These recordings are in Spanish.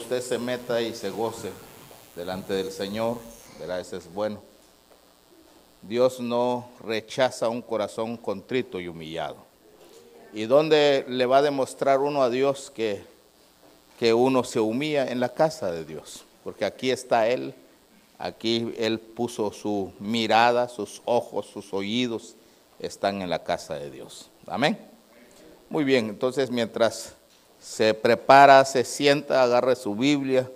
Usted se meta y se goce delante del Señor, ¿verdad? Eso es bueno. Dios no rechaza un corazón contrito y humillado. ¿Y dónde le va a demostrar uno a Dios que, que uno se humilla? En la casa de Dios. Porque aquí está Él, aquí Él puso su mirada, sus ojos, sus oídos, están en la casa de Dios. Amén. Muy bien, entonces mientras se prepara, se sienta, agarre su Biblia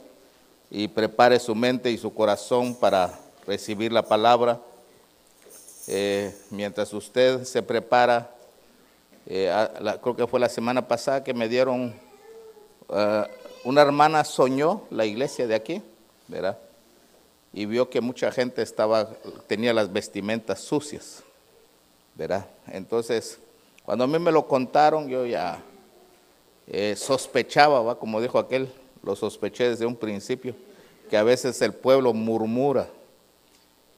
y prepare su mente y su corazón para recibir la palabra. Eh, mientras usted se prepara, eh, creo que fue la semana pasada que me dieron, eh, una hermana soñó la iglesia de aquí, ¿verdad? Y vio que mucha gente estaba, tenía las vestimentas sucias, ¿verdad? Entonces, cuando a mí me lo contaron, yo ya eh, sospechaba, ¿va? como dijo aquel, lo sospeché desde un principio, que a veces el pueblo murmura.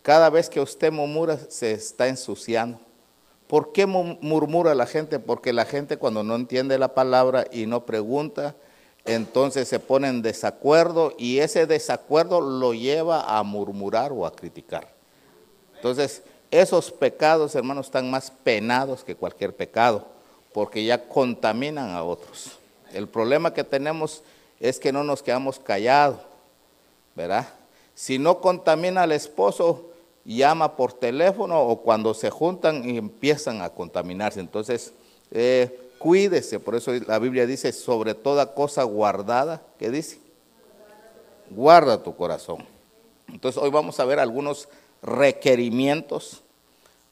Cada vez que usted murmura se está ensuciando. ¿Por qué murmura la gente? Porque la gente cuando no entiende la palabra y no pregunta, entonces se pone en desacuerdo y ese desacuerdo lo lleva a murmurar o a criticar. Entonces, esos pecados, hermanos, están más penados que cualquier pecado porque ya contaminan a otros. El problema que tenemos es que no nos quedamos callados, ¿verdad? Si no contamina al esposo, llama por teléfono o cuando se juntan y empiezan a contaminarse. Entonces, eh, cuídese, por eso la Biblia dice, sobre toda cosa guardada, ¿qué dice? Guarda tu corazón. Entonces, hoy vamos a ver algunos requerimientos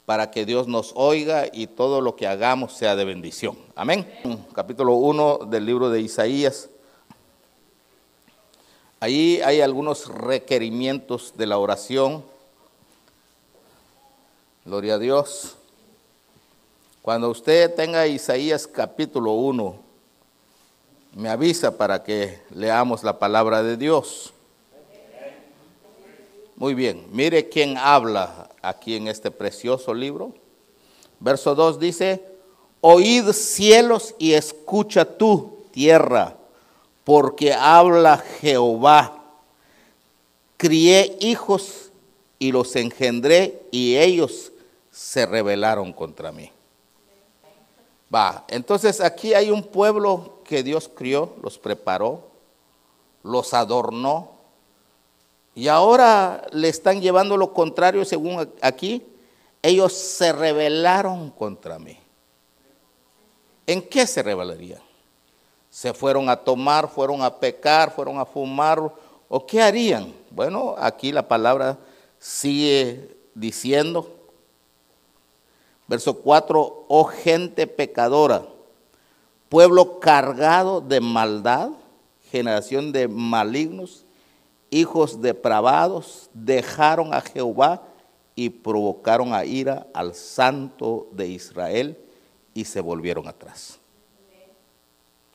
para que Dios nos oiga y todo lo que hagamos sea de bendición. Amén. Capítulo 1 del libro de Isaías. Ahí hay algunos requerimientos de la oración. Gloria a Dios. Cuando usted tenga Isaías capítulo 1, me avisa para que leamos la palabra de Dios. Muy bien, mire quién habla aquí en este precioso libro. Verso 2 dice, oíd cielos y escucha tú, tierra, porque habla Jehová. Crié hijos y los engendré y ellos se rebelaron contra mí. Va, entonces aquí hay un pueblo que Dios crió, los preparó, los adornó, y ahora le están llevando lo contrario según aquí. Ellos se rebelaron contra mí. ¿En qué se rebelarían? ¿Se fueron a tomar, fueron a pecar, fueron a fumar? ¿O qué harían? Bueno, aquí la palabra sigue diciendo, verso 4, oh gente pecadora, pueblo cargado de maldad, generación de malignos, hijos depravados dejaron a Jehová y provocaron a ira al santo de Israel y se volvieron atrás.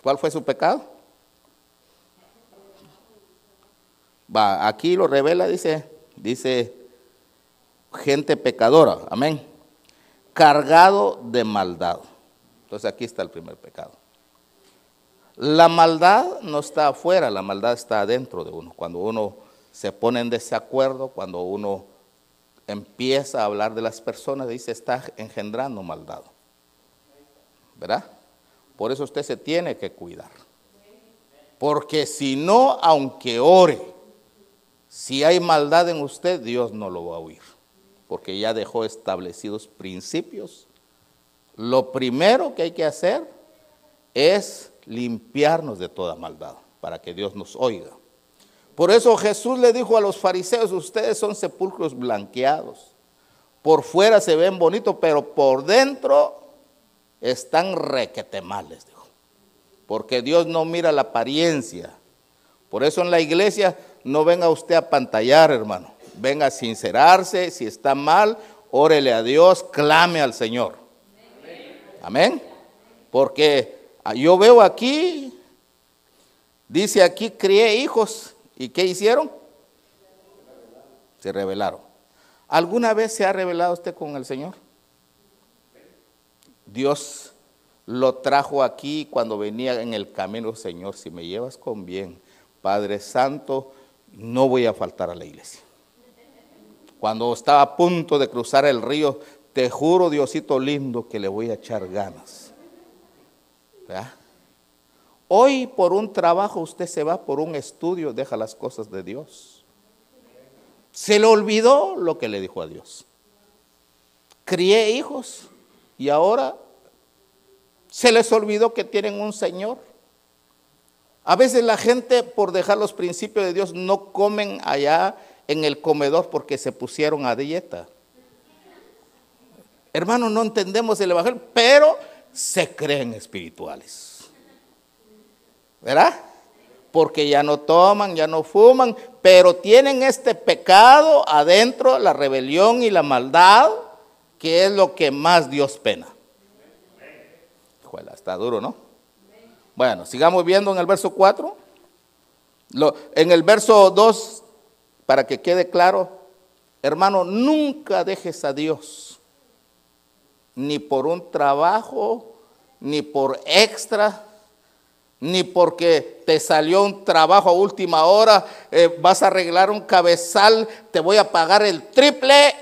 ¿Cuál fue su pecado? Va, aquí lo revela, dice, dice gente pecadora, amén, cargado de maldad. Entonces aquí está el primer pecado. La maldad no está afuera, la maldad está adentro de uno. Cuando uno se pone en desacuerdo, cuando uno empieza a hablar de las personas, dice, está engendrando maldad. ¿Verdad? Por eso usted se tiene que cuidar. Porque si no, aunque ore, si hay maldad en usted, Dios no lo va a oír. Porque ya dejó establecidos principios. Lo primero que hay que hacer es limpiarnos de toda maldad, para que Dios nos oiga. Por eso Jesús le dijo a los fariseos, ustedes son sepulcros blanqueados. Por fuera se ven bonitos, pero por dentro están requetemales, dijo. porque Dios no mira la apariencia. Por eso en la iglesia no venga usted a pantallar, hermano. Venga a sincerarse, si está mal, órele a Dios, clame al Señor. Amén. Porque yo veo aquí, dice aquí, crié hijos. ¿Y qué hicieron? Se rebelaron. ¿Alguna vez se ha revelado usted con el Señor? Dios lo trajo aquí cuando venía en el camino, Señor, si me llevas con bien, Padre Santo, no voy a faltar a la iglesia. Cuando estaba a punto de cruzar el río, te juro, Diosito lindo, que le voy a echar ganas. Hoy por un trabajo usted se va, por un estudio, deja las cosas de Dios. Se le olvidó lo que le dijo a Dios. Crié hijos y ahora se les olvidó que tienen un Señor. A veces la gente por dejar los principios de Dios no comen allá en el comedor porque se pusieron a dieta. Hermanos, no entendemos el Evangelio, pero se creen espirituales. ¿Verdad? Porque ya no toman, ya no fuman, pero tienen este pecado adentro, la rebelión y la maldad, que es lo que más Dios pena. está duro, ¿no? Bueno, sigamos viendo en el verso 4. en el verso 2, para que quede claro, hermano, nunca dejes a Dios, ni por un trabajo, ni por extra, ni porque te salió un trabajo a última hora, eh, vas a arreglar un cabezal, te voy a pagar el triple.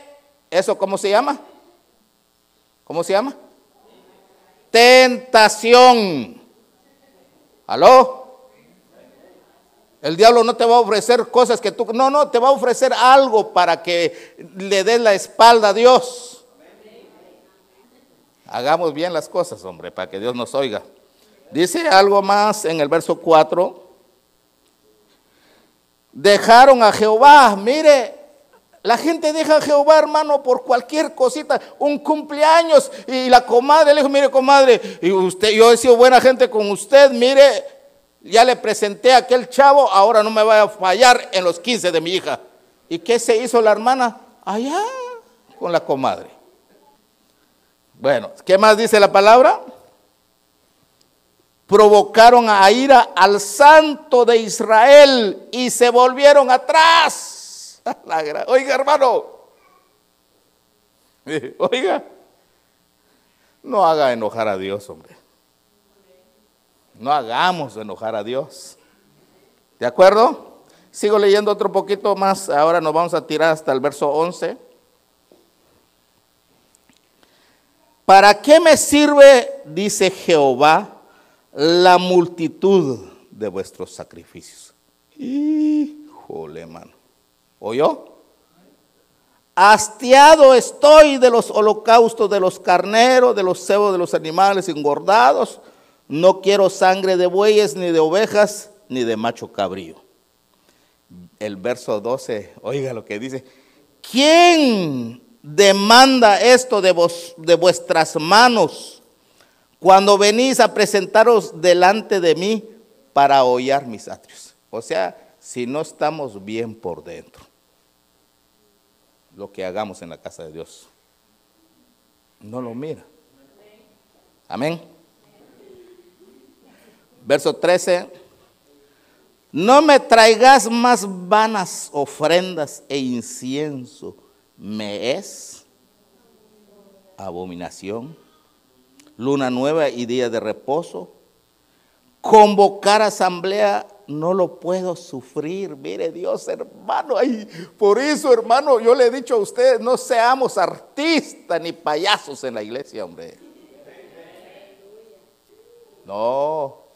¿Eso cómo se llama? ¿Cómo se llama? Tentación. ¿Aló? El diablo no te va a ofrecer cosas que tú... No, no, te va a ofrecer algo para que le des la espalda a Dios. Hagamos bien las cosas, hombre, para que Dios nos oiga. Dice algo más en el verso 4. Dejaron a Jehová. Mire, la gente deja a Jehová, hermano, por cualquier cosita, un cumpleaños. Y la comadre le dijo, mire, comadre, y usted, yo he sido buena gente con usted, mire, ya le presenté a aquel chavo, ahora no me vaya a fallar en los 15 de mi hija. ¿Y qué se hizo la hermana? Allá, con la comadre. Bueno, ¿qué más dice la palabra? Provocaron a ira al santo de Israel y se volvieron atrás. Oiga, hermano. Oiga. No haga enojar a Dios, hombre. No hagamos enojar a Dios. ¿De acuerdo? Sigo leyendo otro poquito más. Ahora nos vamos a tirar hasta el verso 11. ¿Para qué me sirve, dice Jehová, la multitud de vuestros sacrificios? Híjole, hermano. ¿Oyó? Hastiado estoy de los holocaustos de los carneros, de los cebos de los animales engordados. No quiero sangre de bueyes, ni de ovejas, ni de macho cabrío. El verso 12, oiga lo que dice. ¿Quién demanda esto de, vos, de vuestras manos cuando venís a presentaros delante de mí para hollar mis atrios? O sea, si no estamos bien por dentro lo que hagamos en la casa de Dios. No lo mira. Amén. Verso 13. No me traigas más vanas ofrendas e incienso. Me es abominación. Luna nueva y día de reposo. Convocar asamblea no lo puedo sufrir. Mire Dios, hermano. Ay, por eso, hermano, yo le he dicho a ustedes, no seamos artistas ni payasos en la iglesia, hombre. No.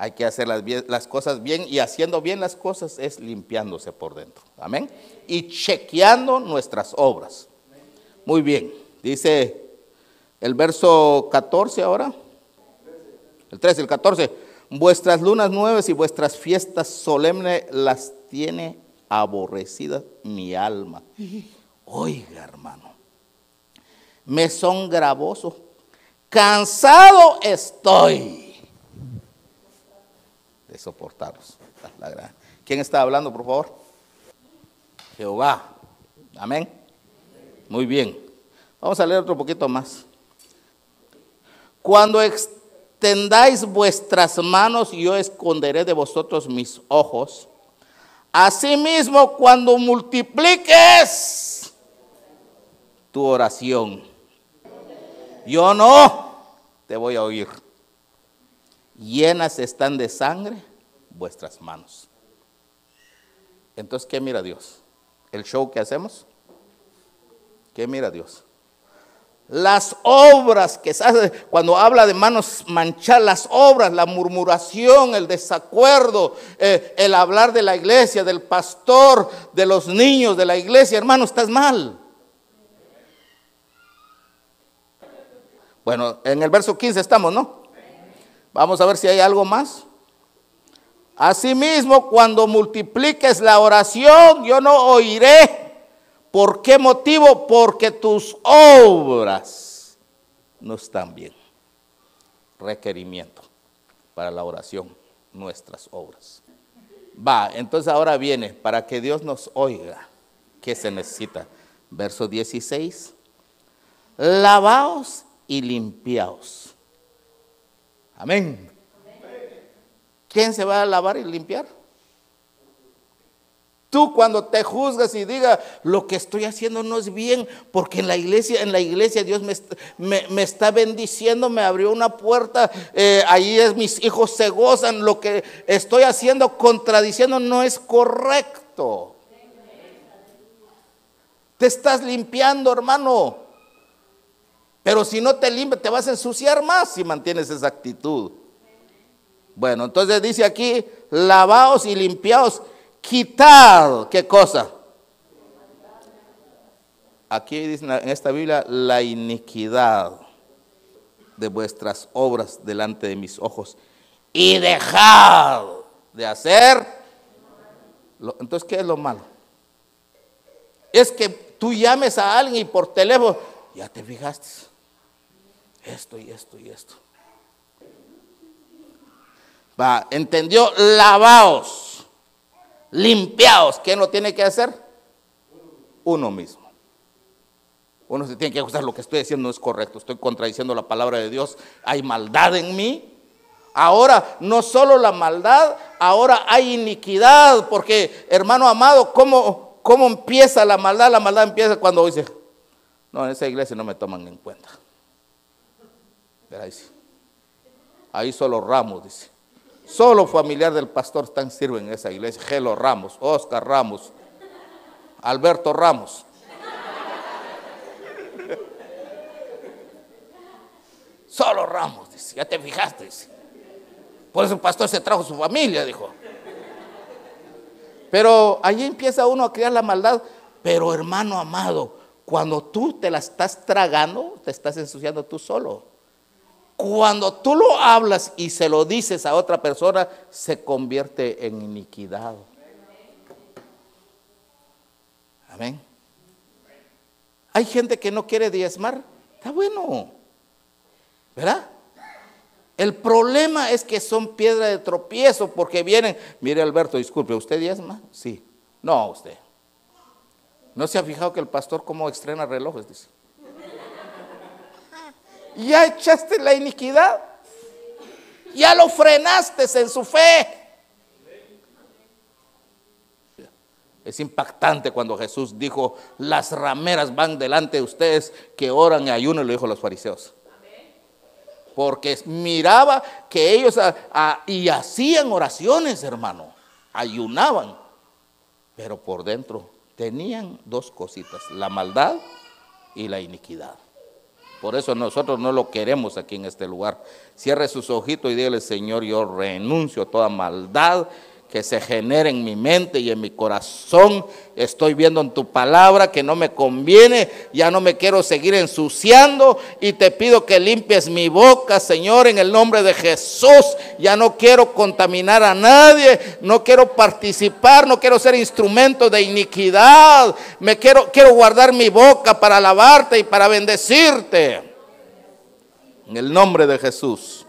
Hay que hacer las, cosas bien y haciendo bien las cosas es limpiándose por dentro. Amén. Y chequeando nuestras obras. Muy bien. Dice el verso 14 ahora. El 13, el 14 Vuestras lunas nuevas y vuestras fiestas solemnes las tiene aborrecidas mi alma. Oiga, hermano, me son gravosos. Cansado estoy. De soportarlos. ¿Quién está hablando, por favor? Jehová. Amén. Muy bien. Vamos a leer otro poquito más. Cuando extendáis vuestras manos, yo esconderé de vosotros mis ojos. Asimismo, cuando multipliques tu oración, yo no te voy a oír. Llenas están de sangre vuestras manos. Entonces, ¿qué mira Dios? ¿El show que hacemos? ¿Qué mira Dios? Las obras que se hace, cuando habla de manos manchadas, las obras, la murmuración, el desacuerdo, eh, el hablar de la iglesia, del pastor, de los niños de la iglesia, hermano, estás mal. Bueno, en el verso 15 estamos, ¿no? Vamos a ver si hay algo más. Asimismo, cuando multipliques la oración, yo no oiré. ¿Por qué motivo? Porque tus obras no están bien. Requerimiento para la oración, nuestras obras. Va, entonces ahora viene, para que Dios nos oiga, ¿qué se necesita? Verso 16. Lavaos y limpiaos. Amén. ¿Quién se va a lavar y limpiar? Tú cuando te juzgas y digas lo que estoy haciendo no es bien, porque en la iglesia, en la iglesia Dios me, me- está bendiciendo, me abrió una puerta, eh, ahí mis hijos se gozan, lo que estoy haciendo contradiciendo no es correcto. Te estás limpiando, hermano. Pero si no te limpias, te vas a ensuciar más si mantienes esa actitud. Bueno, entonces dice aquí, lavaos y limpiaos, quitad, ¿qué cosa? Aquí dice en esta Biblia, la iniquidad de vuestras obras delante de mis ojos y dejad de hacer. lo- Entonces, ¿qué es lo malo? Es que tú llames a alguien y por teléfono, ya te fijaste, esto y esto y esto. Va, entendió, lavaos, limpiaos. ¿Quién lo tiene que hacer? Uno mismo. Uno se tiene que ajustar, lo que estoy diciendo no es correcto, estoy contradiciendo la palabra de Dios, hay maldad en mí. Ahora, no solo la maldad, ahora hay iniquidad, porque hermano amado, ¿cómo, cómo empieza la maldad? La maldad empieza cuando dice, no, en esa iglesia no me toman en cuenta. Ahí solo Ramos, dice. Solo familiar del pastor están sirven en esa iglesia. Gelo Ramos, Oscar Ramos, Alberto Ramos. Solo Ramos. Ya te fijaste. Por eso el pastor se trajo su familia, dijo. Pero allí empieza uno a crear la maldad. Pero hermano amado, cuando tú te la estás tragando, te estás ensuciando tú solo. Cuando tú lo hablas y se lo dices a otra persona, se convierte en iniquidad. Amén. Hay gente que no quiere diezmar. Está bueno. ¿Verdad? El problema es que son piedra de tropiezo porque vienen. Mire, Alberto, disculpe, ¿usted diezma? Sí. No, usted. ¿No se ha fijado que el pastor cómo estrena relojes? Dice. Ya echaste la iniquidad. Ya lo frenaste en su fe. Es impactante cuando Jesús dijo, las rameras van delante de ustedes que oran y ayunan, lo dijo los fariseos. Porque miraba que ellos a- a- y hacían oraciones, hermano, ayunaban, pero por dentro tenían dos cositas, la maldad y la iniquidad. Por eso nosotros no lo queremos aquí en este lugar. Cierre sus ojitos y dígale, Señor, yo renuncio a toda maldad que se genere en mi mente y en mi corazón. Estoy viendo en tu palabra que no me conviene, ya no me quiero seguir ensuciando y te pido que limpies mi boca, Señor, en el nombre de Jesús. Ya no quiero contaminar a nadie, no quiero participar, no quiero ser instrumento de iniquidad. Me quiero quiero guardar mi boca para alabarte y para bendecirte. En el nombre de Jesús.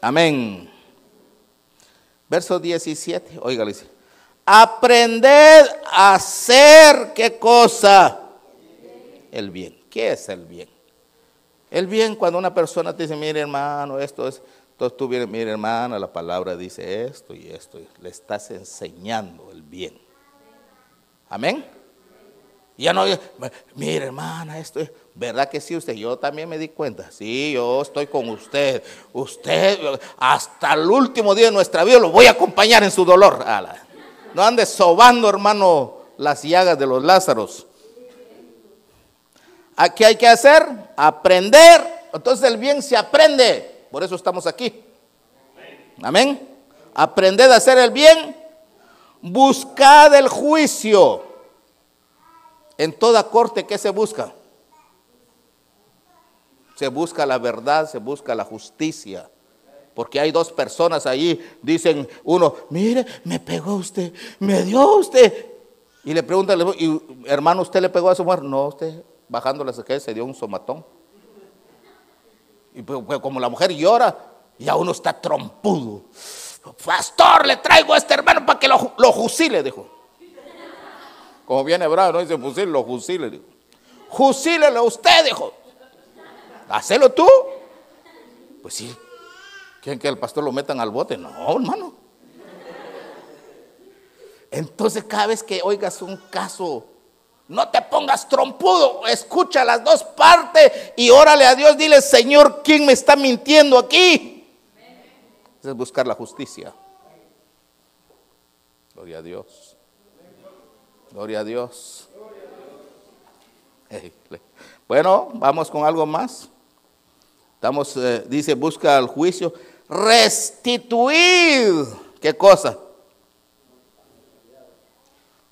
Amén. Verso 17, oiga, dice, aprended a hacer qué cosa? El bien. ¿Qué es el bien? El bien cuando una persona te dice, mire hermano, esto es, entonces tú vienes, mire hermana, la palabra dice esto y esto, le estás enseñando el bien. Amén. Ya no, mire hermana, esto es, ¿verdad que sí usted? Yo también me di cuenta, sí, yo estoy con usted. Usted, hasta el último día de nuestra vida lo voy a acompañar en su dolor. No ande sobando, hermano, las llagas de los Lázaros. ¿Qué hay que hacer? Aprender. Entonces el bien se aprende. Por eso estamos aquí. Amén. Aprended a hacer el bien. Buscad el juicio. En toda corte, ¿qué se busca? Se busca la verdad, se busca la justicia. Porque hay dos personas ahí, dicen uno, mire, me pegó usted, me dio usted. Y le pregunta, hermano, ¿usted le pegó a su mujer? No, usted, bajándole que se dio un somatón. Y pues, pues, como la mujer llora, ya uno está trompudo. Pastor, le traigo a este hermano para que lo, lo dijo. Como viene bravo, no dice fusil, lo fusile. Dijo. Fusílelo usted, dijo. Hacelo tú. Pues sí. ¿Quieren que el pastor lo metan al bote? No, hermano. Entonces cada vez que oigas un caso, no te pongas trompudo, escucha las dos partes y órale a Dios, dile, Señor, ¿quién me está mintiendo aquí? Es buscar la justicia. Gloria a Dios. Gloria a Dios. Bueno, vamos con algo más. Estamos, eh, dice, busca el juicio. Restituir. ¿Qué cosa?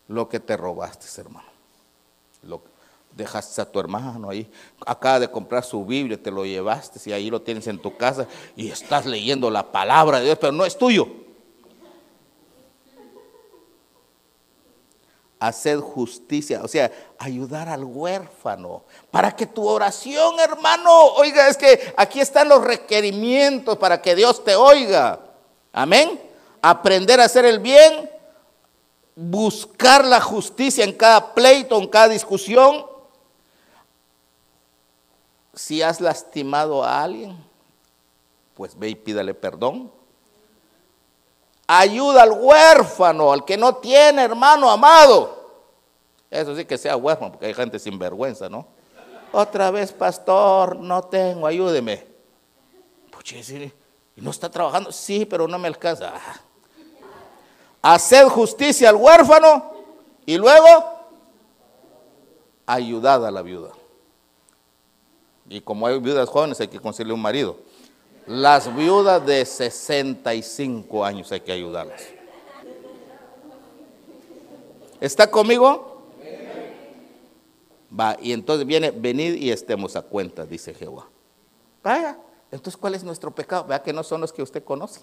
Lo que te robaste, hermano. Lo dejaste a tu hermano ahí. Acaba de comprar su Biblia, te lo llevaste y ahí lo tienes en tu casa y estás leyendo la palabra de Dios, pero no es tuyo. Hacer justicia, o sea, ayudar al huérfano, para que tu oración, hermano, oiga, es que aquí están los requerimientos para que Dios te oiga. Amén. Aprender a hacer el bien, buscar la justicia en cada pleito, en cada discusión. Si has lastimado a alguien, pues ve y pídale perdón. Ayuda al huérfano, al que no tiene hermano amado. Eso sí que sea huérfano, porque hay gente sin vergüenza, ¿no? Otra vez, pastor, no tengo, ayúdeme. Pues, ¿y no está trabajando? Sí, pero no me alcanza. Hacer justicia al huérfano y luego ayudad a la viuda. Y como hay viudas jóvenes, hay que conseguirle un marido. Las viudas de 65 años hay que ayudarlas. ¿Está conmigo? Va, y entonces viene, venid y estemos a cuenta, dice Jehová. Vaya, entonces ¿cuál es nuestro pecado? Vea que no son los que usted conoce.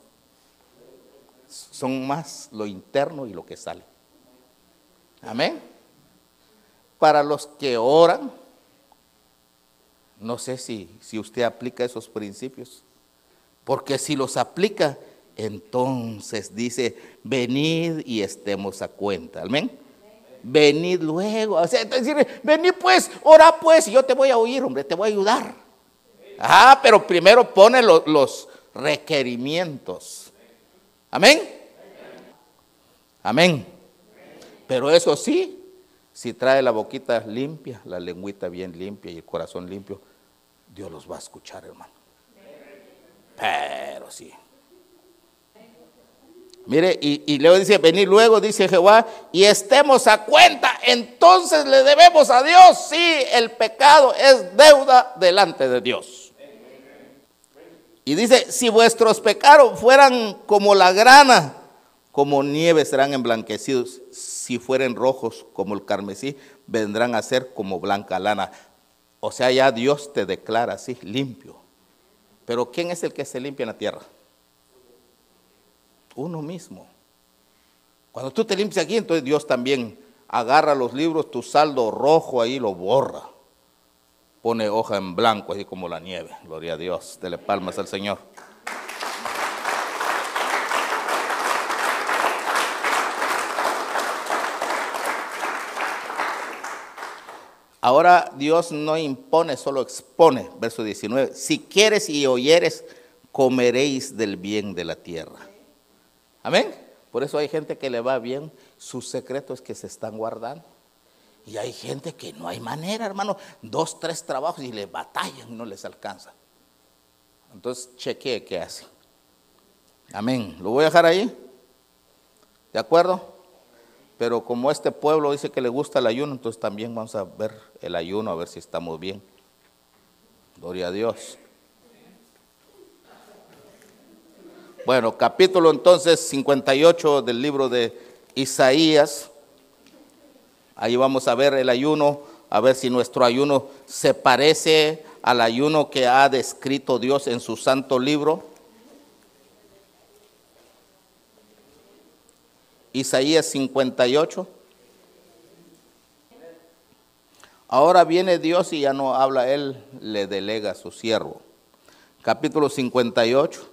Son más lo interno y lo que sale. Amén. Para los que oran, no sé si, si usted aplica esos principios. Porque si los aplica, entonces dice, venid y estemos a cuenta. Amén. Venid luego. Venid pues, ora pues, y yo te voy a oír, hombre, te voy a ayudar. Ah, pero primero pone los requerimientos. Amén. Amén. Pero eso sí, si trae la boquita limpia, la lengüita bien limpia y el corazón limpio, Dios los va a escuchar, hermano. Pero sí. Mire, y, luego dice, venir luego, dice Jehová, y estemos a cuenta, entonces le debemos a Dios. Sí, el pecado es deuda delante de Dios. Y dice, si vuestros pecados fueran como la grana, como nieve serán emblanquecidos. Si fueren rojos como el carmesí, vendrán a ser como blanca lana. O sea, ya Dios te declara así, limpio. Pero ¿quién es el que se limpia en la tierra? uno mismo. Cuando tú te limpias aquí, entonces Dios también agarra los libros, tu saldo rojo ahí lo borra. Pone hoja en blanco, así como la nieve. Gloria a Dios. Dele palmas al Señor. Ahora Dios no impone, solo expone. Verso 19. Si quieres y oyeres, comeréis del bien de la tierra. Amén. Por eso hay gente que le va bien, sus secretos que se están guardando. Y hay gente que no hay manera, hermano. Dos, tres trabajos y le batallan no les alcanza. Entonces, chequee qué hace. Amén. Lo voy a dejar ahí. ¿De acuerdo? Pero como este pueblo dice que le gusta el ayuno, entonces también vamos a ver el ayuno, a ver si estamos bien. Gloria a Dios. Bueno, capítulo entonces 58 del libro de Isaías. Ahí vamos a ver el ayuno, a ver si nuestro ayuno se parece al ayuno que ha descrito Dios en su santo libro. Isaías 58. Ahora viene Dios y ya no habla Él, le delega a su siervo. Capítulo 58.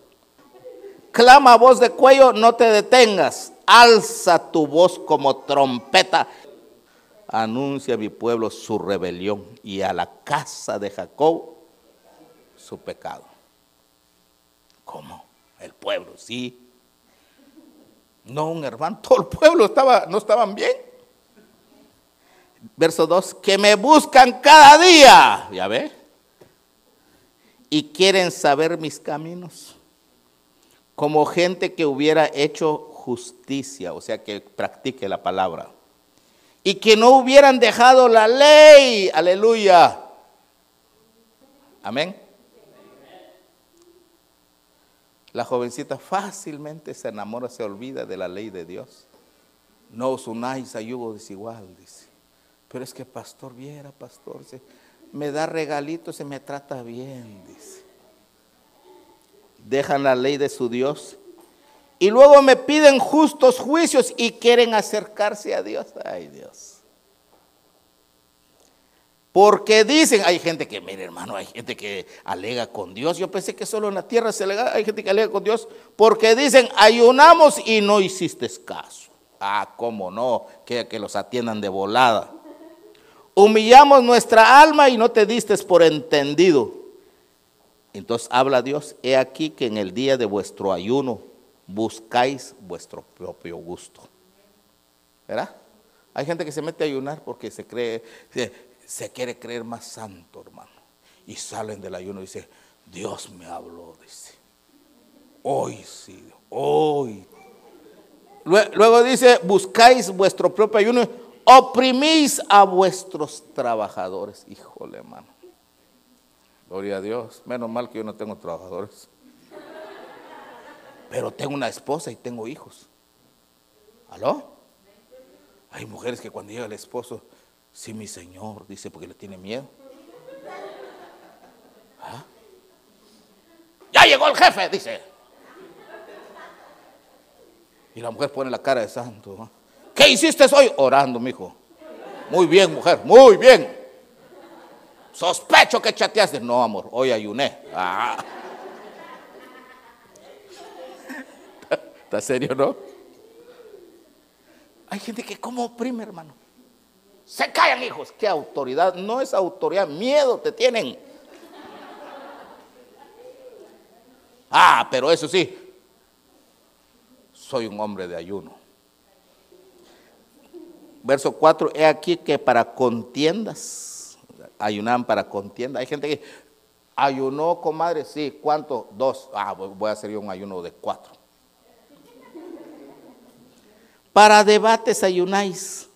Clama voz de cuello, no te detengas. Alza tu voz como trompeta. Anuncia a mi pueblo su rebelión y a la casa de Jacob su pecado. ¿Cómo? El pueblo, sí. No, un hermano, todo el pueblo estaba, no estaban bien. Verso 2, que me buscan cada día, ya ve, y quieren saber mis caminos, como gente que hubiera hecho justicia, o sea, que practique la palabra, y que no hubieran dejado la ley, aleluya. Amén. La jovencita fácilmente se enamora, se olvida de la ley de Dios. No os unáis a yugo desigual, dice. Pero es que pastor, viera, pastor, se, me da regalitos, se me trata bien, dice. Dejan la ley de su Dios y luego me piden justos juicios y quieren acercarse a Dios. Ay Dios. Porque dicen, hay gente que, mire hermano, hay gente que alega con Dios. Yo pensé que solo en la tierra se alega, hay gente que alega con Dios. Porque dicen, ayunamos y no hiciste caso. Ah, cómo no, que, que los atiendan de volada. Humillamos nuestra alma y no te diste por entendido. Entonces habla Dios, he aquí que en el día de vuestro ayuno buscáis vuestro propio gusto. ¿Verdad? Hay gente que se mete a ayunar porque se cree, se quiere creer más santo, hermano. Y salen del ayuno y dice, Dios me habló, dice. Hoy sí, hoy. Luego dice, buscáis vuestro propio ayuno, oprimís a vuestros trabajadores. Híjole, hermano. Gloria a Dios. Menos mal que yo no tengo trabajadores. Pero tengo una esposa y tengo hijos. ¿Aló? Hay mujeres que cuando llega el esposo Sí, mi señor, dice, porque le tiene miedo. ¿Ah? Ya llegó el jefe, dice. Y la mujer pone la cara de santo. ¿Qué hiciste hoy? Orando, mi hijo. Muy bien, mujer, muy bien. Sospecho que chateaste. No, amor, hoy ayuné. Ah. ¿Está serio, no? Hay gente que como oprime, hermano. Se callan, hijos. ¿Qué autoridad? No es autoridad, miedo te tienen. Ah, pero eso sí, soy un hombre de ayuno. Verso 4, he aquí que para contiendas, ayunan para contiendas. Hay gente que ayunó, comadre, sí, ¿cuánto? Dos. Ah, voy a hacer yo un ayuno de cuatro. Para debates ayunáis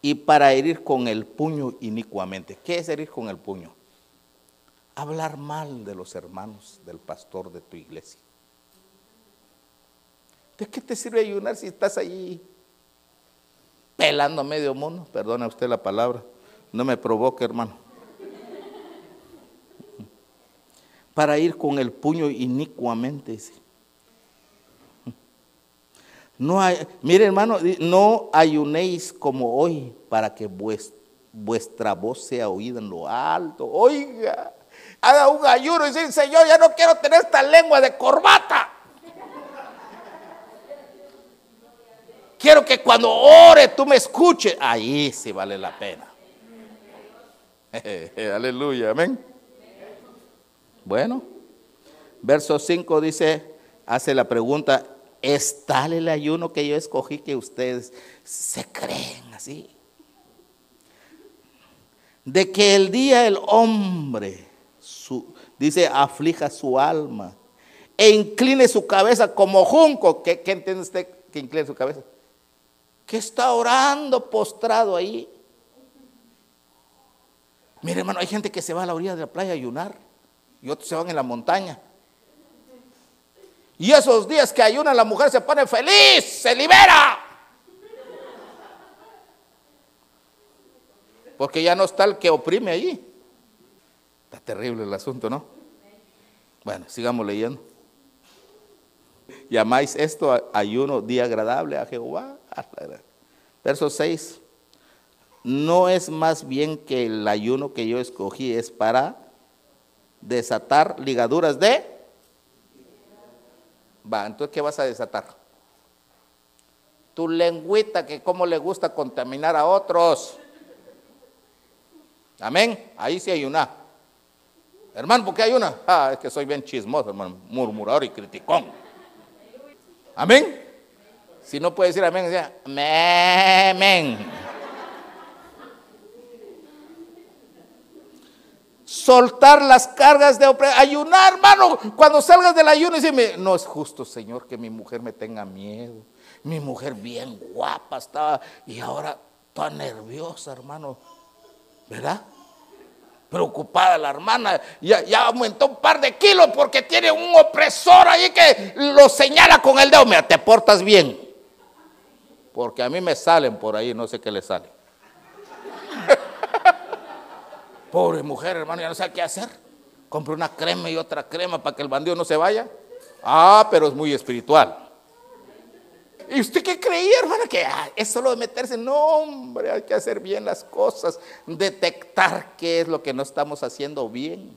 y para herir con el puño inicuamente. ¿Qué es herir con el puño? Hablar mal de los hermanos del pastor de tu iglesia. ¿De qué te sirve ayunar si estás allí pelando a medio mundo? Perdona usted la palabra. No me provoque, hermano. Para ir con el puño inicuamente. No hay, mire hermano, no ayunéis como hoy para que vuestra voz sea oída en lo alto. Oiga, haga un ayuno y dice, Señor, ya no quiero tener esta lengua de corbata. Quiero que cuando ore tú me escuches. Ahí sí vale la pena. Aleluya, amén. Bueno, verso 5 dice, hace la pregunta, ¿es tal el ayuno que yo escogí que ustedes se creen así? De que el día el hombre, dice, aflija su alma e incline su cabeza como junco. ¿Qué, qué entiende usted que incline su cabeza? Que está orando postrado ahí. Mire, hermano, hay gente que se va a la orilla de la playa a ayunar y otros se van en la montaña. Y esos días que ayuna la mujer se pone feliz, se libera. Porque ya no está el que oprime allí. Está terrible el asunto, ¿no? Bueno, sigamos leyendo. ¿Llamáis esto ayuno día agradable a Jehová? Verso 6 no es más bien que el ayuno que yo escogí es para desatar ligaduras de... Va, entonces ¿qué vas a desatar? Tu lengüita que como le gusta contaminar a otros. Amén. Ahí sí hay una. Hermano, ¿por qué hay una? Ah, es que soy bien chismoso, hermano, murmurador y criticón. Amén. Si no puede decir amén, decía amén. Soltar las cargas de opresión, ayunar, hermano, cuando salgas del ayuno, y no es justo, Señor, que mi mujer me tenga miedo. Mi mujer bien guapa estaba y ahora toda nerviosa, hermano, ¿verdad? Preocupada la hermana, ya, aumentó un par de kilos porque tiene un opresor ahí que lo señala con el dedo. Mira, te portas bien. Porque a mí me salen por ahí, no sé qué le sale. Pobre mujer, hermano, ya no sabe qué hacer. Compre una crema y otra crema para que el bandido no se vaya. Ah, pero es muy espiritual. ¿Y usted qué creía, hermana? Que ah, es solo de meterse. No, hombre, hay que hacer bien las cosas. Detectar qué es lo que no estamos haciendo bien.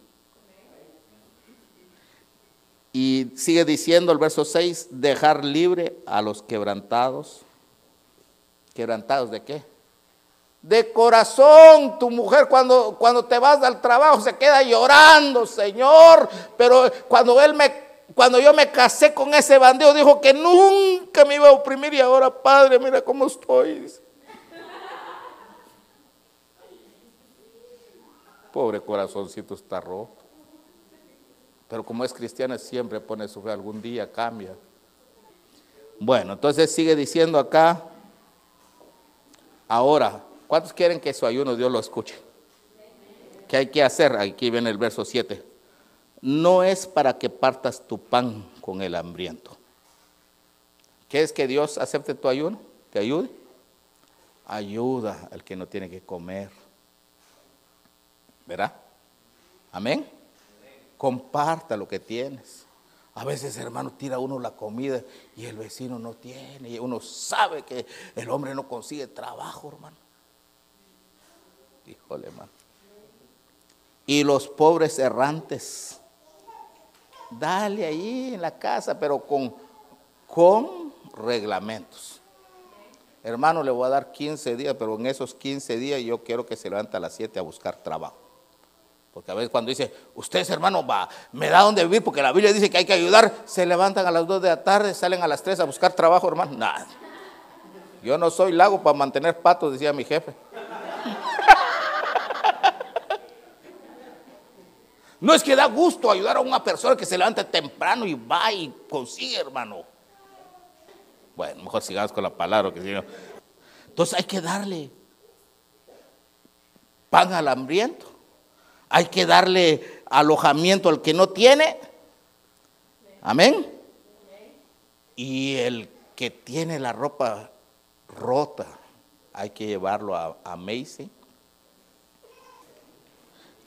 Y sigue diciendo el verso 6, dejar libre a los quebrantados. ¿Quebrantados de qué? De corazón. Tu mujer cuando, cuando te vas al trabajo se queda llorando, Señor. Pero cuando él me cuando yo me casé con ese bandido dijo que nunca me iba a oprimir y ahora, Padre, mira cómo estoy. Pobre corazoncito está roto. Pero como es cristiana siempre pone su fe, algún día cambia. Bueno, entonces sigue diciendo acá, ahora, ¿Cuántos quieren que su ayuno Dios lo escuche? ¿Qué hay que hacer? Aquí viene el verso 7. No es para que partas tu pan con el hambriento. ¿Quieres que Dios acepte tu ayuno? ¿Te ayude? Ayuda al que no tiene que comer. ¿Verdad? Amén. Comparta lo que tienes. A veces, hermano, tira uno la comida y el vecino no tiene. Y uno sabe que el hombre no consigue trabajo, hermano. Híjole, hermano. Y los pobres errantes. Dale ahí en la casa, pero con, con reglamentos. Hermano, le voy a dar 15 días, pero en esos 15 días yo quiero que se levante a las 7 a buscar trabajo. Porque a veces cuando dice, ustedes hermano, va, me da donde vivir, porque la Biblia dice que hay que ayudar, se levantan a las 2 de la tarde, salen a las 3 a buscar trabajo, hermano. Nada. Yo no soy lago para mantener patos, decía mi jefe. No es que da gusto ayudar a una persona que se levanta temprano y va y consigue, hermano. Bueno, mejor sigamos con la palabra que si Entonces hay que darle pan al hambriento. Hay que darle alojamiento al que no tiene. Amén. Y el que tiene la ropa rota, hay que llevarlo a, a Macy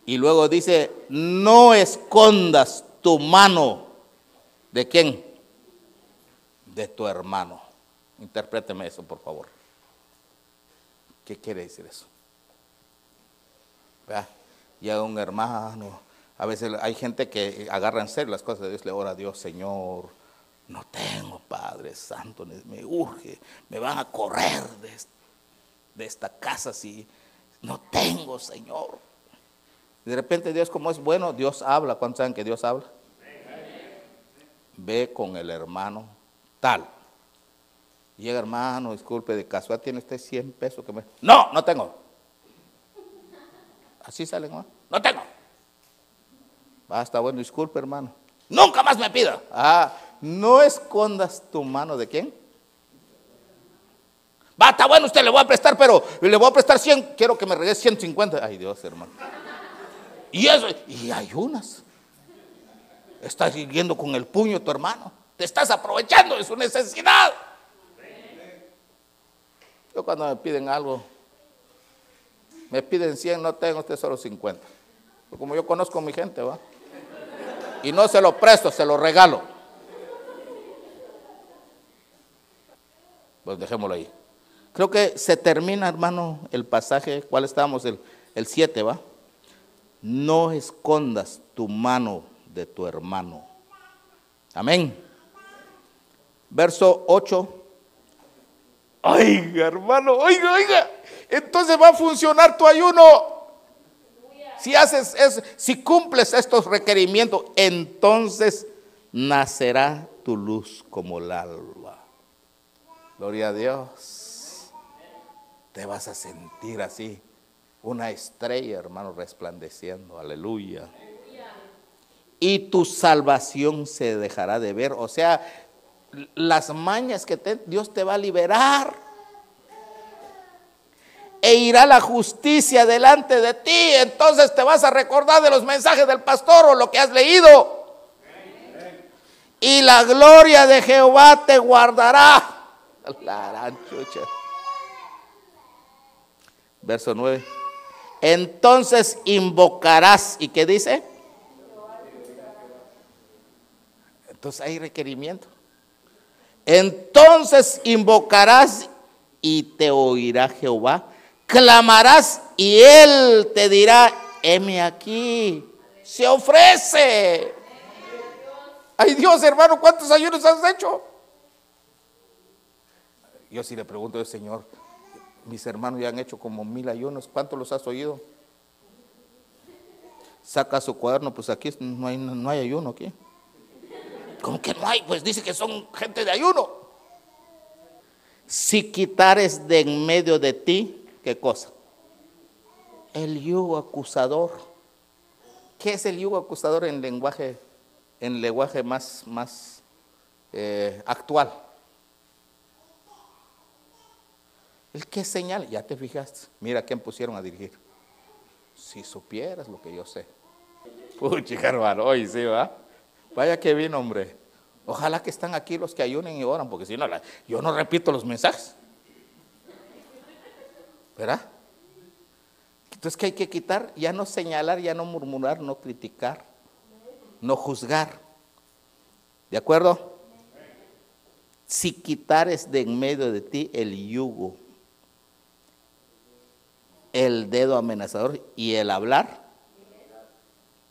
y luego dice, no escondas tu mano. ¿De quién? De tu hermano. Interpréteme eso, por favor. ¿Qué quiere decir eso? ¿Vea? a un hermano, a veces hay gente que agarra en serio las cosas de Dios, le ora a Dios, Señor, no tengo Padre Santo, me urge, me van a correr de, de esta casa si no tengo, Señor. De repente Dios como es bueno, Dios habla. ¿Cuántos saben que Dios habla? Ve con el hermano tal. Llega hermano, disculpe, de casual tiene usted 100 pesos que me... No, no tengo. Así salen, ¿no? No tengo. Basta, bueno, disculpe hermano. Nunca más me pida. Ah, no escondas tu mano de quién. Basta, bueno, usted le voy a prestar, pero le voy a prestar 100, quiero que me regrese 150. Ay Dios, hermano. Y eso, y ayunas. Estás viviendo con el puño tu hermano. Te estás aprovechando de su necesidad. Yo cuando me piden algo, me piden 100, no tengo usted solo 50. como yo conozco a mi gente, ¿va? Y no se lo presto, se lo regalo. Pues dejémoslo ahí. Creo que se termina, hermano, el pasaje. ¿Cuál estábamos? El 7, ¿va? No escondas tu mano de tu hermano. Amén. Verso 8 Oiga, hermano, oiga, oiga. Entonces va a funcionar tu ayuno. Si haces es, si cumples estos requerimientos, entonces nacerá tu luz como el alba. Gloria a Dios. Te vas a sentir así, una estrella, hermano, resplandeciendo. Aleluya. Y tu salvación se dejará de ver. O sea, las mañas que Dios te va a liberar. E irá la justicia delante de ti. Entonces te vas a recordar de los mensajes del pastor o lo que has leído. Y la gloria de Jehová te guardará. La Verso 9. Entonces invocarás. ¿Y qué dice? Entonces hay requerimiento. Entonces invocarás y te oirá Jehová. Clamarás y él te dirá, heme aquí. Se ofrece. Ay Dios, hermano, ¿cuántos ayunos has hecho? Yo sí le pregunto al Señor, mis hermanos ya han hecho como mil ayunos, ¿cuántos los has oído? Saca su cuaderno, pues aquí no hay, no hay ayuno aquí. ¿Cómo que no hay? Pues dice que son gente de ayuno. Si quitares de en medio de ti, ¿qué cosa? El yugo acusador. ¿Qué es el yugo acusador en lenguaje, en lenguaje más, más eh, actual? El que señala, ya te fijaste, mira quién pusieron a dirigir. Si supieras lo que yo sé. Pucha, hermano, hoy sí, va. Vaya que bien, hombre. Ojalá que están aquí los que ayunen y oran, porque si no, yo no repito los mensajes. ¿Verdad? Entonces, ¿qué hay que quitar? Ya no señalar, ya no murmurar, no criticar, no juzgar. ¿De acuerdo? Si quitares de en medio de ti el yugo, el dedo amenazador y el hablar,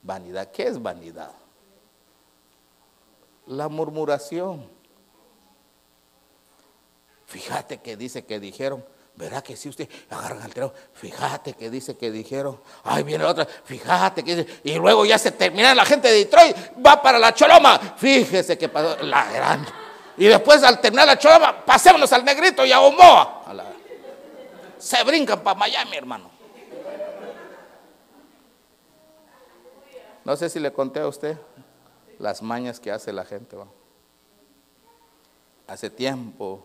vanidad. ¿Qué es vanidad? la murmuración. Fíjate que dice que dijeron, verá que si usted agarra al teléfono, fíjate que dice que dijeron, ay viene otra, fíjate que dice, y luego ya se termina la gente de Detroit, va para la Choloma, fíjese que pasó la gran. Y después al terminar la Choloma, pasémonos al Negrito y a Omoa. Se brincan para Miami, hermano. No sé si le conté a usted las mañas que hace la gente. Hace tiempo,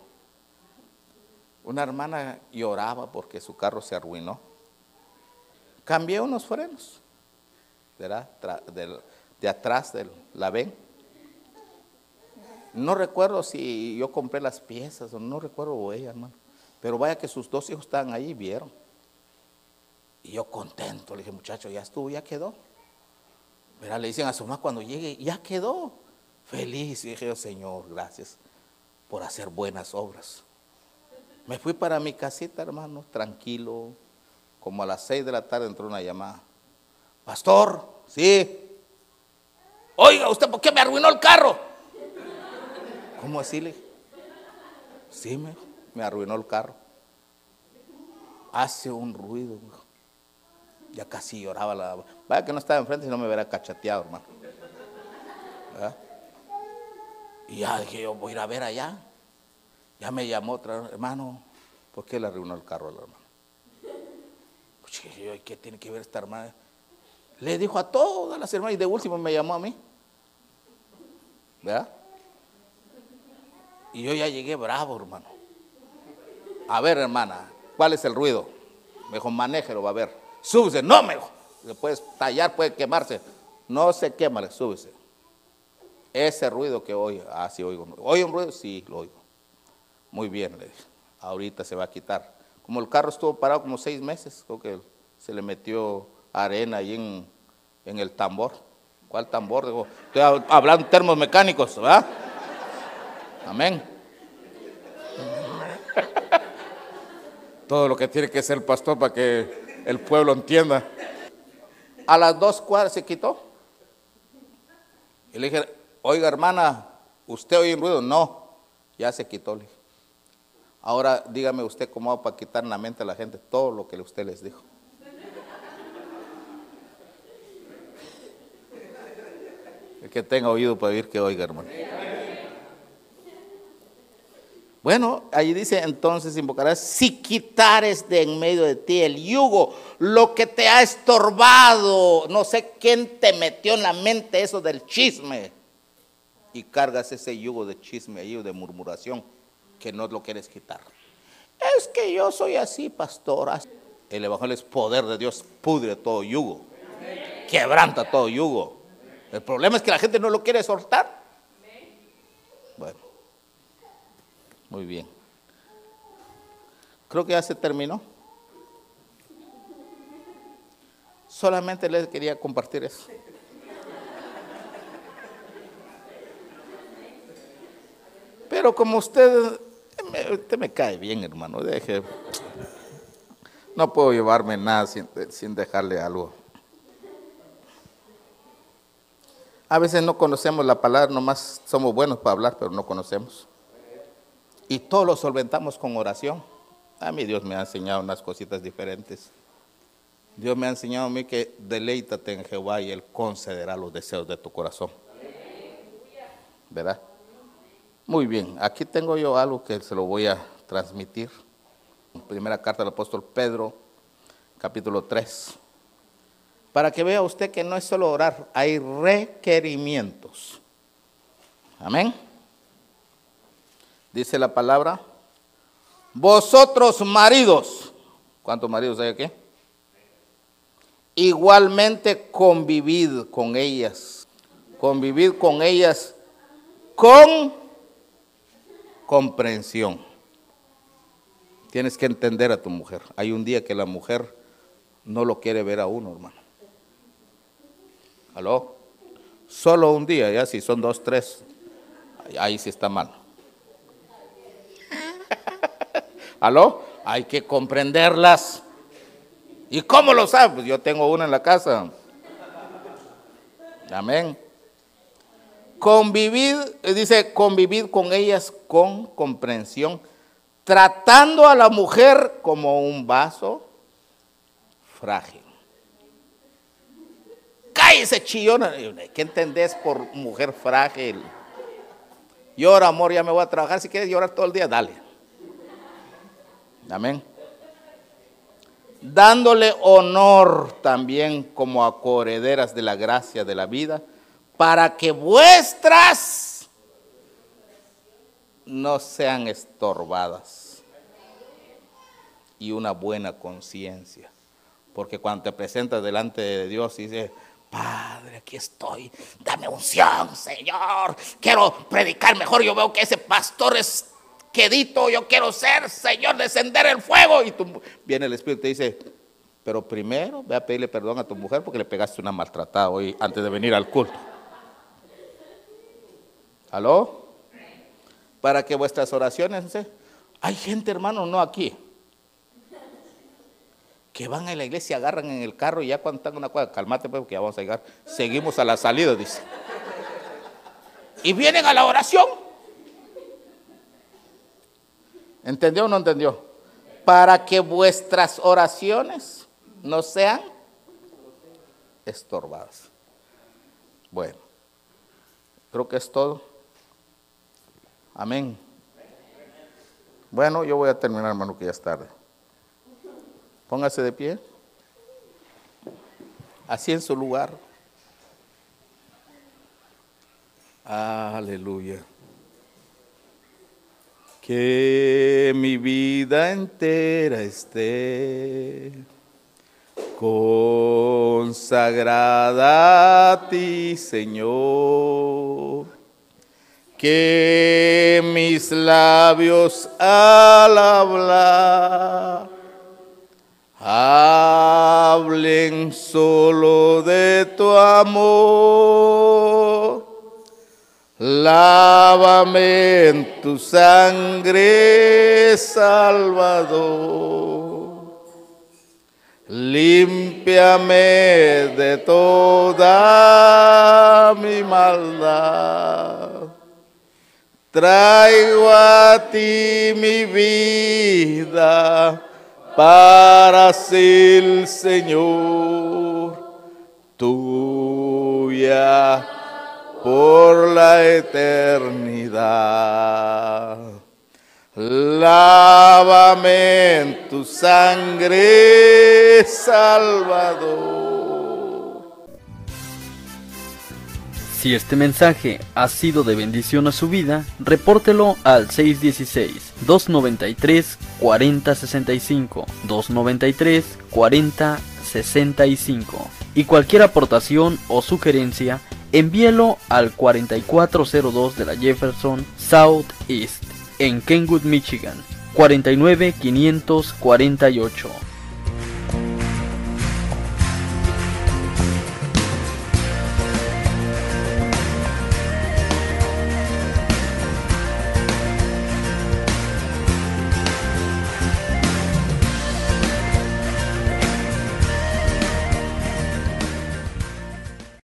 una hermana lloraba porque su carro se arruinó. Cambié unos frenos, ¿verdad? De, atrás de la ven. No recuerdo si yo compré las piezas o no recuerdo ella, hermano. Pero vaya que sus dos hijos estaban ahí vieron. Y yo contento, le dije, muchacho, ya estuvo, ya quedó. Le dicen a su mamá cuando llegue, ya quedó. Feliz. Y dije, Señor, gracias por hacer buenas obras. Me fui para mi casita, hermano, tranquilo. Como a las seis de la tarde entró una llamada. Pastor, sí. Oiga, ¿usted por qué me arruinó el carro? ¿Cómo así? Le Sí, me, me arruinó el carro. Hace un ruido. Ya casi lloraba la... Vaya que no estaba enfrente si no me hubiera cachateado, hermano. ¿Verdad? Y ya dije yo, voy a ir a ver allá. Ya me llamó otra, hermano, ¿por qué le arruinó el carro al hermano? Pues yo, ¿qué tiene que ver esta hermana? Le dijo a todas las hermanas y de último me llamó a mí. ¿Verdad? Y yo ya llegué bravo, hermano. A ver, hermana, ¿cuál es el ruido? Me dijo, manéjelo, va a ver. Súbese, no me dijo. Le puedes tallar, puede quemarse. No se quema, súbese. Ese ruido que oye, ah, sí oigo. ¿Oye un ruido? Sí, lo oigo. Muy bien, le dije. Ahorita se va a quitar. Como el carro estuvo parado como seis meses, creo que se le metió arena ahí en, en el tambor. ¿Cuál tambor? Estoy hablando de termos mecánicos, ¿verdad? Amén. Todo lo que tiene que ser el pastor para que el pueblo entienda. A las dos cuadras se quitó. Y le dije, oiga hermana, ¿usted oye ruido? No, ya se quitó. Le dije. Ahora dígame usted cómo va para quitar en la mente a la gente todo lo que usted les dijo. El que tenga oído para oír que oiga, hermano. Bueno, ahí dice entonces invocarás si quitares de en medio de ti el yugo, lo que te ha estorbado, no sé quién te metió en la mente eso del chisme y cargas ese yugo de chisme ahí de murmuración que no lo quieres quitar. Es que yo soy así, pastora. El evangelio es poder de Dios, pudre todo yugo, quebranta todo yugo. El problema es que la gente no lo quiere soltar. Bueno. Muy bien. Creo que ya se terminó. Solamente les quería compartir eso. Pero como usted, usted me cae bien, hermano, deje. No puedo llevarme nada sin, sin dejarle algo. A veces no conocemos la palabra, nomás somos buenos para hablar, pero no conocemos. Y todo lo solventamos con oración. A mí Dios me ha enseñado unas cositas diferentes. Dios me ha enseñado a mí que deleítate en Jehová y Él concederá los deseos de tu corazón. ¿Verdad? Muy bien, aquí tengo yo algo que se lo voy a transmitir. Primera carta del apóstol Pedro, capítulo 3. Para que vea usted que no es solo orar, hay requerimientos. Amén. Dice la palabra, vosotros maridos, ¿cuántos maridos hay aquí? Igualmente convivid con ellas, convivid con ellas con comprensión. Tienes que entender a tu mujer. Hay un día que la mujer no lo quiere ver a uno, hermano. ¿Aló? Solo un día, ya si son dos, tres, ahí sí está mal. ¿Aló? Hay que comprenderlas. ¿Y cómo lo sabes? Pues yo tengo una en la casa. Amén. Convivid, dice, convivid con ellas con comprensión, tratando a la mujer como un vaso frágil. Cállese chillona. ¿Qué entendés por mujer frágil? Llora, amor, ya me voy a trabajar. Si quieres llorar todo el día, dale. Amén. Dándole honor también como a correderas de la gracia de la vida, para que vuestras no sean estorbadas y una buena conciencia. Porque cuando te presentas delante de Dios y dices, Padre, aquí estoy, dame unción, Señor, quiero predicar mejor, yo veo que ese pastor es quedito, yo quiero ser, Señor, descender el fuego. Y tú, viene el Espíritu y te dice, pero primero ve a pedirle perdón a tu mujer porque le pegaste una maltratada hoy antes de venir al culto. ¿Aló? Para que vuestras oraciones, hay gente hermano, no aquí, que van a la iglesia, agarran en el carro y ya cuando están en una cuadra, calmate pues, porque ya vamos a llegar, seguimos a la salida, dice. Y vienen a la oración ¿Entendió o no entendió? Para que vuestras oraciones no sean estorbadas. Bueno, creo que es todo. Amén. Bueno, yo voy a terminar, hermano, que ya es tarde. Póngase de pie. Así en su lugar. Aleluya. Que mi vida entera esté consagrada a ti, Señor. Que mis labios al hablar hablen solo de tu amor. Lávame en tu sangre, Salvador. Límpiame de toda mi maldad. Traigo a ti mi vida para ser Señor tuya por la eternidad. Lávame en tu sangre, Salvador. Si este mensaje ha sido de bendición a su vida, repórtelo al 616-293-4065, 293-4065. Y cualquier aportación o sugerencia, envíelo al 4402 de la Jefferson South East en Kenwood, Michigan, 49548.